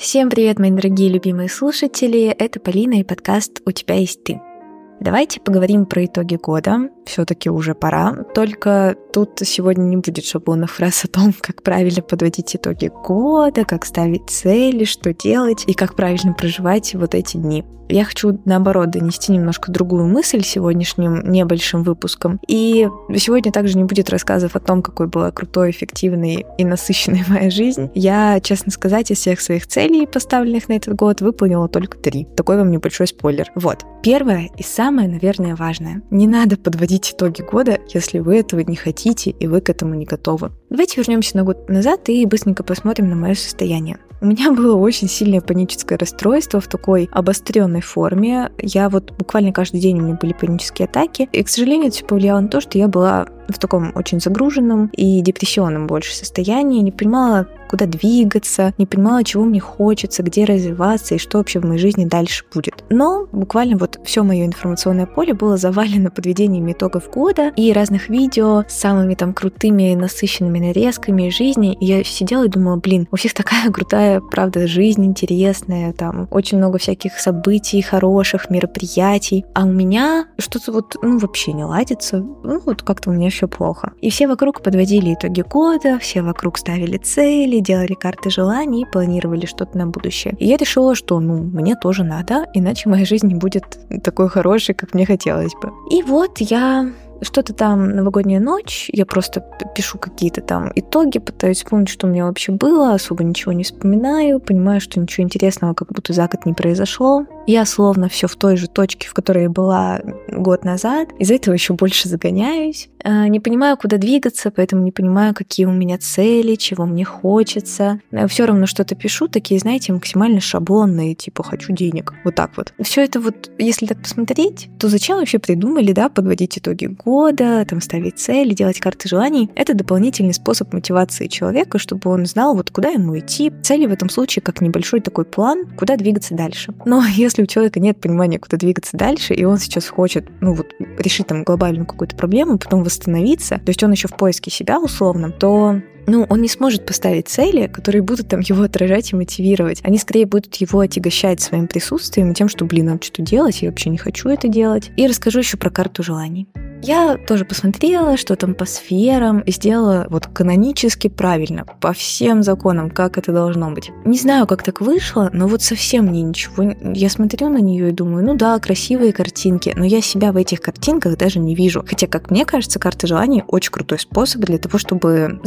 Всем привет, мои дорогие любимые слушатели! Это Полина и подкаст «У тебя есть ты». Давайте поговорим про итоги года. Все-таки уже пора. Только тут сегодня не будет шаблонных фраз о том, как правильно подводить итоги года, как ставить цели, что делать и как правильно проживать вот эти дни. Я хочу, наоборот, донести немножко другую мысль сегодняшним небольшим выпуском. И сегодня также не будет рассказов о том, какой была крутой, эффективной и насыщенной моя жизнь. Я, честно сказать, из всех своих целей, поставленных на этот год, выполнила только три. Такой вам небольшой спойлер. Вот. Первое и самое, наверное, важное. Не надо подводить итоги года, если вы этого не хотите и вы к этому не готовы. Давайте вернемся на год назад и быстренько посмотрим на мое состояние. У меня было очень сильное паническое расстройство в такой обостренной форме. Я вот буквально каждый день у меня были панические атаки. И, к сожалению, это повлияло на то, что я была в таком очень загруженном и депрессионном больше состоянии, не понимала, куда двигаться, не понимала, чего мне хочется, где развиваться и что вообще в моей жизни дальше будет. Но буквально вот все мое информационное поле было завалено подведением итогов года и разных видео с самыми там крутыми, насыщенными нарезками жизни. И я сидела и думала, блин, у всех такая крутая, правда, жизнь интересная, там очень много всяких событий хороших, мероприятий, а у меня что-то вот, ну, вообще не ладится. Ну, вот как-то у меня все плохо. И все вокруг подводили итоги года, все вокруг ставили цели, делали карты желаний, планировали что-то на будущее. И я решила, что, ну, мне тоже надо, иначе моя жизнь не будет такой хорошей, как мне хотелось бы. И вот я что-то там новогодняя ночь, я просто пишу какие-то там итоги, пытаюсь вспомнить, что у меня вообще было, особо ничего не вспоминаю, понимаю, что ничего интересного как будто за год не произошло. Я словно все в той же точке, в которой я была год назад. Из-за этого еще больше загоняюсь. А, не понимаю, куда двигаться, поэтому не понимаю, какие у меня цели, чего мне хочется. Все равно что-то пишу, такие, знаете, максимально шаблонные, типа хочу денег. Вот так вот. Все это вот, если так посмотреть, то зачем вообще придумали, да, подводить итоги года, там ставить цели, делать карты желаний? Это дополнительный способ мотивации человека, чтобы он знал, вот куда ему идти. Цели в этом случае как небольшой такой план, куда двигаться дальше. Но если у человека нет понимания, куда двигаться дальше, и он сейчас хочет, ну вот, решить там глобальную какую-то проблему, потом восстановиться, то есть он еще в поиске себя условно, то ну, он не сможет поставить цели, которые будут там его отражать и мотивировать. Они скорее будут его отягощать своим присутствием и тем, что, блин, надо что делать, я вообще не хочу это делать. И расскажу еще про карту желаний. Я тоже посмотрела, что там по сферам, и сделала вот канонически правильно, по всем законам, как это должно быть. Не знаю, как так вышло, но вот совсем мне ничего. Я смотрю на нее и думаю, ну да, красивые картинки, но я себя в этих картинках даже не вижу. Хотя, как мне кажется, карта желаний очень крутой способ для того, чтобы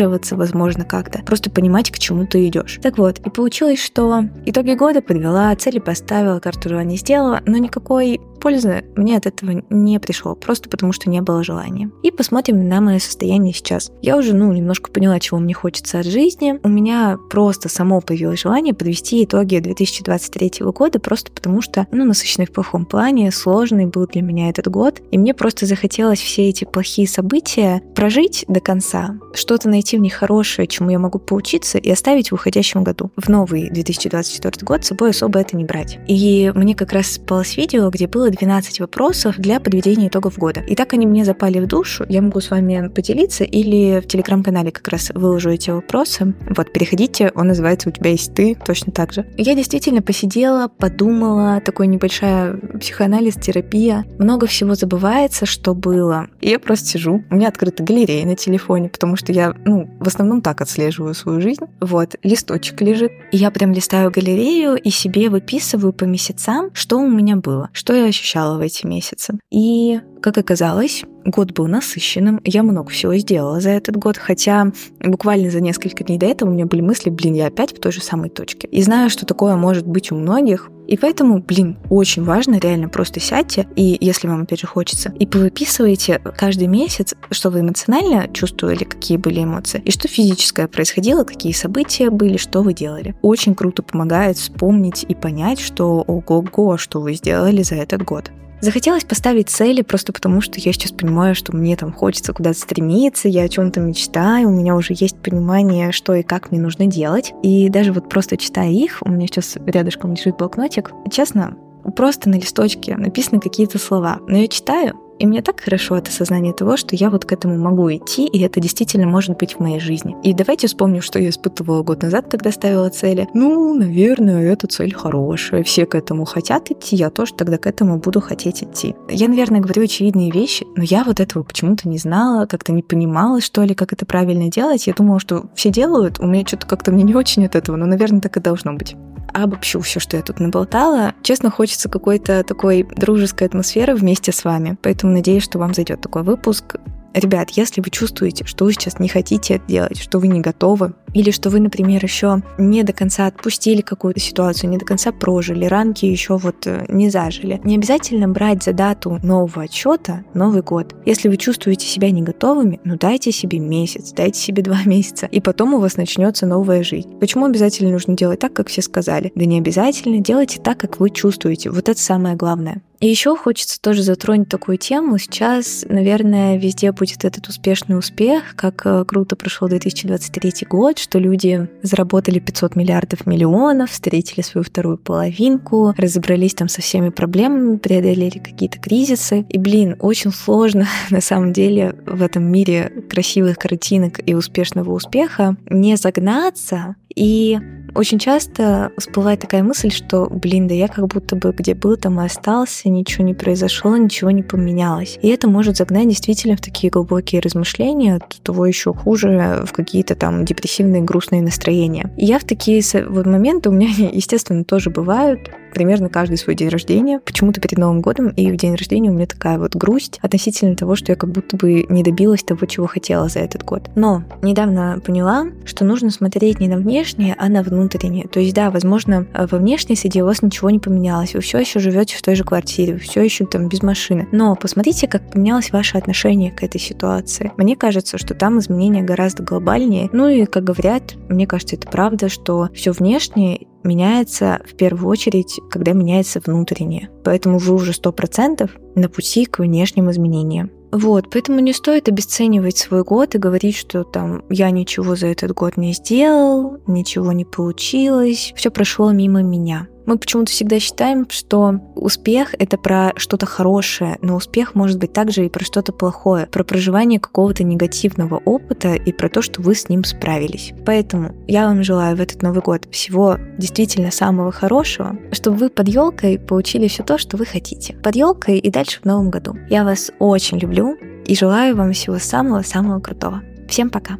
замотивироваться, возможно, как-то. Просто понимать, к чему ты идешь. Так вот, и получилось, что итоги года подвела, цели поставила, карту желаний сделала, но никакой пользы мне от этого не пришло, просто потому что не было желания. И посмотрим на мое состояние сейчас. Я уже, ну, немножко поняла, чего мне хочется от жизни. У меня просто само появилось желание подвести итоги 2023 года, просто потому что, ну, насыщенный в плохом плане, сложный был для меня этот год, и мне просто захотелось все эти плохие события прожить до конца, что-то найти в них хорошее, чему я могу поучиться и оставить в уходящем году. В новый 2024 год с собой особо это не брать. И мне как раз спалось видео, где было 12 вопросов для подведения итогов года. И так они мне запали в душу. Я могу с вами поделиться или в телеграм-канале как раз выложу эти вопросы. Вот, переходите, он называется «У тебя есть ты», точно так же. Я действительно посидела, подумала, такой небольшая психоанализ, терапия. Много всего забывается, что было. И я просто сижу, у меня открыта галерея на телефоне, потому что я, ну, в основном так отслеживаю свою жизнь. Вот, листочек лежит. И я прям листаю галерею и себе выписываю по месяцам, что у меня было, что я ощущала в эти месяцы. И, как оказалось, год был насыщенным, я много всего сделала за этот год, хотя буквально за несколько дней до этого у меня были мысли, блин, я опять в той же самой точке. И знаю, что такое может быть у многих, и поэтому, блин, очень важно реально просто сядьте, и если вам опять же хочется, и повыписывайте каждый месяц, что вы эмоционально чувствовали, какие были эмоции, и что физическое происходило, какие события были, что вы делали. Очень круто помогает вспомнить и понять, что ого-го, что вы сделали за этот год. Захотелось поставить цели просто потому, что я сейчас понимаю, что мне там хочется куда-то стремиться, я о чем-то мечтаю, у меня уже есть понимание, что и как мне нужно делать. И даже вот просто читая их, у меня сейчас рядышком лежит блокнотик, честно, просто на листочке написаны какие-то слова. Но я читаю, И мне так хорошо от осознания того, что я вот к этому могу идти, и это действительно может быть в моей жизни. И давайте вспомним, что я испытывала год назад, когда ставила цели. Ну, наверное, эта цель хорошая, все к этому хотят идти, я тоже тогда к этому буду хотеть идти. Я, наверное, говорю очевидные вещи, но я вот этого почему-то не знала, как-то не понимала, что ли, как это правильно делать. Я думала, что все делают, у меня что-то как-то мне не очень от этого, но, наверное, так и должно быть обобщу все, что я тут наболтала. Честно, хочется какой-то такой дружеской атмосферы вместе с вами, поэтому надеюсь, что вам зайдет такой выпуск. Ребят, если вы чувствуете, что вы сейчас не хотите это делать, что вы не готовы, или что вы, например, еще не до конца отпустили какую-то ситуацию, не до конца прожили, ранки еще вот э, не зажили, не обязательно брать за дату нового отчета Новый год. Если вы чувствуете себя не готовыми, ну дайте себе месяц, дайте себе два месяца, и потом у вас начнется новая жизнь. Почему обязательно нужно делать так, как все сказали? Да не обязательно, делайте так, как вы чувствуете. Вот это самое главное. И еще хочется тоже затронуть такую тему. Сейчас, наверное, везде будет этот успешный успех, как э, круто прошел 2023 год, что люди заработали 500 миллиардов миллионов, встретили свою вторую половинку, разобрались там со всеми проблемами, преодолели какие-то кризисы. И, блин, очень сложно на самом деле в этом мире красивых картинок и успешного успеха не загнаться и очень часто всплывает такая мысль, что, блин, да я как будто бы где был, там и остался, ничего не произошло, ничего не поменялось. И это может загнать действительно в такие глубокие размышления, того еще хуже, в какие-то там депрессивные, грустные настроения. И я в такие вот моменты, у меня, естественно, тоже бывают, примерно каждый свой день рождения, почему-то перед Новым годом, и в день рождения у меня такая вот грусть относительно того, что я как будто бы не добилась того, чего хотела за этот год. Но недавно поняла, что нужно смотреть не на внешнее, а на внутреннее. То есть, да, возможно, во внешней среде у вас ничего не поменялось, вы все еще живете в той же квартире, вы все еще там без машины. Но посмотрите, как поменялось ваше отношение к этой ситуации. Мне кажется, что там изменения гораздо глобальнее. Ну и, как говорят, мне кажется, это правда, что все внешнее меняется в первую очередь, когда меняется внутреннее. Поэтому вы уже 100% на пути к внешним изменениям. Вот, поэтому не стоит обесценивать свой год и говорить, что там я ничего за этот год не сделал, ничего не получилось, все прошло мимо меня. Мы почему-то всегда считаем, что успех — это про что-то хорошее, но успех может быть также и про что-то плохое, про проживание какого-то негативного опыта и про то, что вы с ним справились. Поэтому я вам желаю в этот Новый год всего действительно самого хорошего, чтобы вы под елкой получили все то, что вы хотите. Под елкой и дальше в Новом году. Я вас очень люблю и желаю вам всего самого-самого крутого. Всем пока!